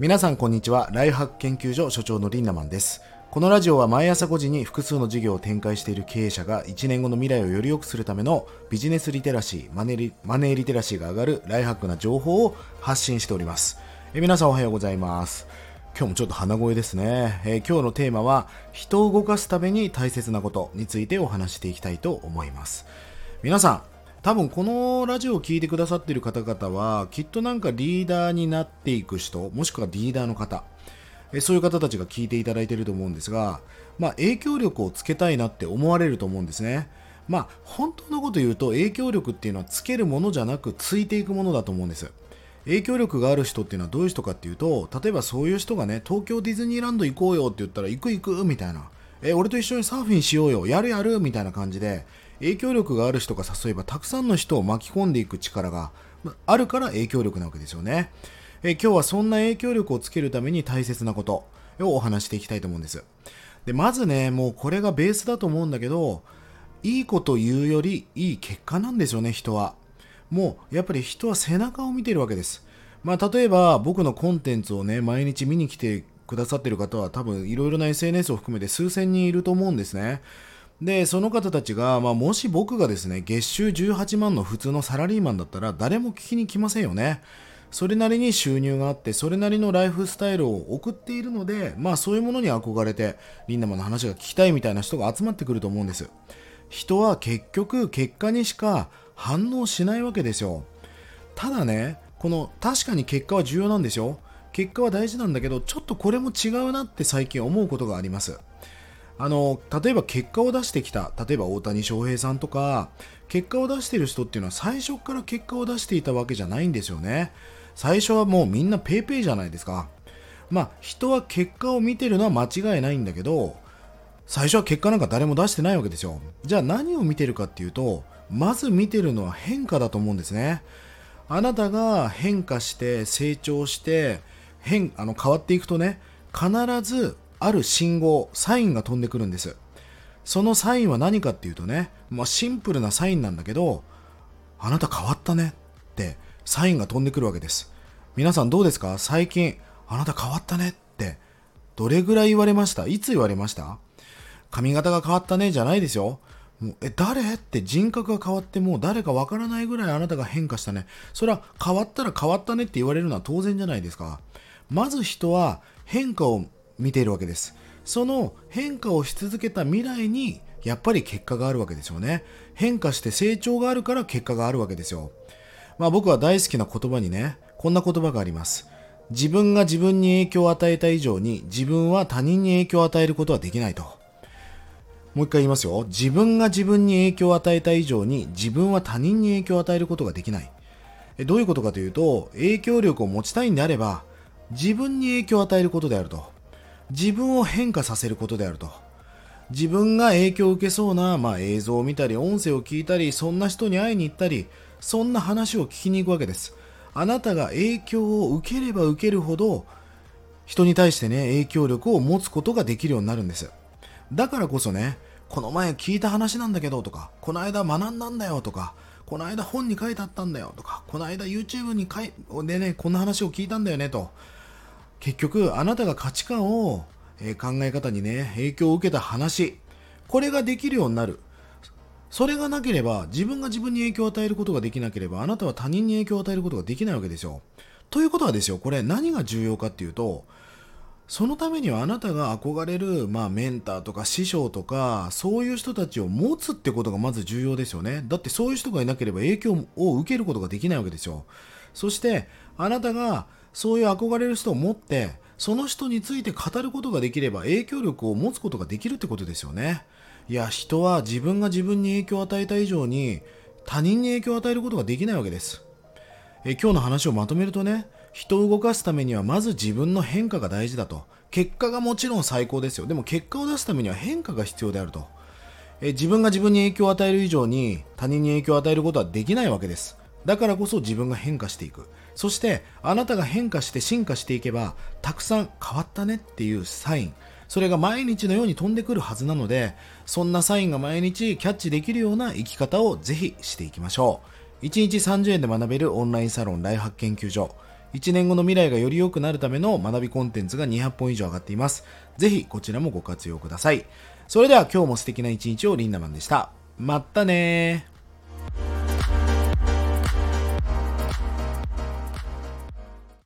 皆さんこんにちは。ライフハック研究所所長のリンナマンです。このラジオは毎朝5時に複数の事業を展開している経営者が1年後の未来をより良くするためのビジネスリテラシーマネリマネーリテラシーが上がるライハックな情報を発信しております。え皆さんおはようございます。今日もちょっと鼻声ですね、えー、今日のテーマは人を動かすために大切なことについてお話していきたいと思います。皆さん多分このラジオを聴いてくださっている方々はきっとなんかリーダーになっていく人もしくはリーダーの方そういう方たちが聞いていただいていると思うんですが、まあ、影響力をつけたいなって思われると思うんですね。まあ、本当のこと言うと影響力っていうのはつけるものじゃなくついていくものだと思うんです。影響力がある人っていうのはどういう人かっていうと、例えばそういう人がね、東京ディズニーランド行こうよって言ったら行く行くみたいな。え、俺と一緒にサーフィンしようよ、やるやるみたいな感じで、影響力がある人が誘えばたくさんの人を巻き込んでいく力があるから影響力なわけですよね。え今日はそんな影響力をつけるために大切なことをお話していきたいと思うんです。で、まずね、もうこれがベースだと思うんだけど、いいこと言うよりいい結果なんですよね、人は。もう、やっぱり人は背中を見てるわけです。まあ、例えば僕のコンテンツをね、毎日見に来てくださってる方は多分いろいろな SNS を含めて数千人いると思うんですね。で、その方たちが、まあ、もし僕がですね、月収18万の普通のサラリーマンだったら誰も聞きに来ませんよね。それなりに収入があってそれなりのライフスタイルを送っているのでまあそういうものに憧れてリンダマンの話が聞きたいみたいな人が集まってくると思うんです人は結局結果にしか反応しないわけですよただねこの確かに結果は重要なんですよ結果は大事なんだけどちょっとこれも違うなって最近思うことがありますあの例えば結果を出してきた例えば大谷翔平さんとか結果を出してる人っていうのは最初から結果を出していたわけじゃないんですよね最初はもうみんな paypay じゃないですか。まあ人は結果を見てるのは間違いないんだけど、最初は結果なんか誰も出してないわけですよ。じゃあ何を見てるかっていうと、まず見てるのは変化だと思うんですね。あなたが変化して成長して変あの変わっていくとね、必ずある信号、サインが飛んでくるんです。そのサインは何かっていうとね、まあ、シンプルなサインなんだけど、あなた変わったねってサインが飛んでくるわけです。皆さんどうですか？最近、あなた変わったねって、どれぐらい言われました？いつ言われました？髪型が変わったねじゃないですよ。もうえ、誰？って人格が変わってもう誰かわからないぐらいあなたが変化したね。それは変わったら変わったねって言われるのは当然じゃないですか。まず人は変化を見ているわけです。その変化をし続けた未来にやっぱり結果があるわけですよね。変化して成長があるから結果があるわけですよ。まあ僕は大好きな言葉にね、こんな言葉があります。自分が自分に影響を与えた以上に自分は他人に影響を与えることはできないと。もう一回言いますよ。自分が自分に影響を与えた以上に自分は他人に影響を与えることができない。どういうことかというと、影響力を持ちたいんであれば、自分に影響を与えることであると。自分を変化させることであると。自分が影響を受けそうな、まあ、映像を見たり、音声を聞いたり、そんな人に会いに行ったり、そんな話を聞きに行くわけです。あなたが影響を受ければ受けるほど、人に対してね、影響力を持つことができるようになるんです。だからこそね、この前聞いた話なんだけどとか、この間学んだんだよとか、この間本に書いてあったんだよとか、この間 YouTube に書いでね、こんな話を聞いたんだよねと。結局、あなたが価値観を、え、考え方にね、影響を受けた話、これができるようになる。それがなければ、自分が自分に影響を与えることができなければ、あなたは他人に影響を与えることができないわけですよ。ということはですよ、これ何が重要かっていうと、そのためにはあなたが憧れる、まあ、メンターとか師匠とか、そういう人たちを持つってことがまず重要ですよね。だってそういう人がいなければ影響を受けることができないわけですよ。そして、あなたがそういう憧れる人を持って、その人について語ることができれば影響力を持つことができるってことですよね。いや人は自分が自分に影響を与えた以上に他人に影響を与えることができないわけですえ今日の話をまとめるとね人を動かすためにはまず自分の変化が大事だと。結果がもちろん最高ですよ。でも結果を出すためには変化が必要であると。え自分が自分に影響を与える以上に他人に影響を与えることはできないわけです。だからこそ自分が変化していく。そしてあなたが変化して進化していけばたくさん変わったねっていうサイン。それが毎日のように飛んでくるはずなので、そんなサインが毎日キャッチできるような生き方をぜひしていきましょう。1日30円で学べるオンラインサロンライフハック研究所。1年後の未来がより良くなるための学びコンテンツが200本以上上がっています。ぜひこちらもご活用ください。それでは今日も素敵な一日をリンダマンでした。まったねー。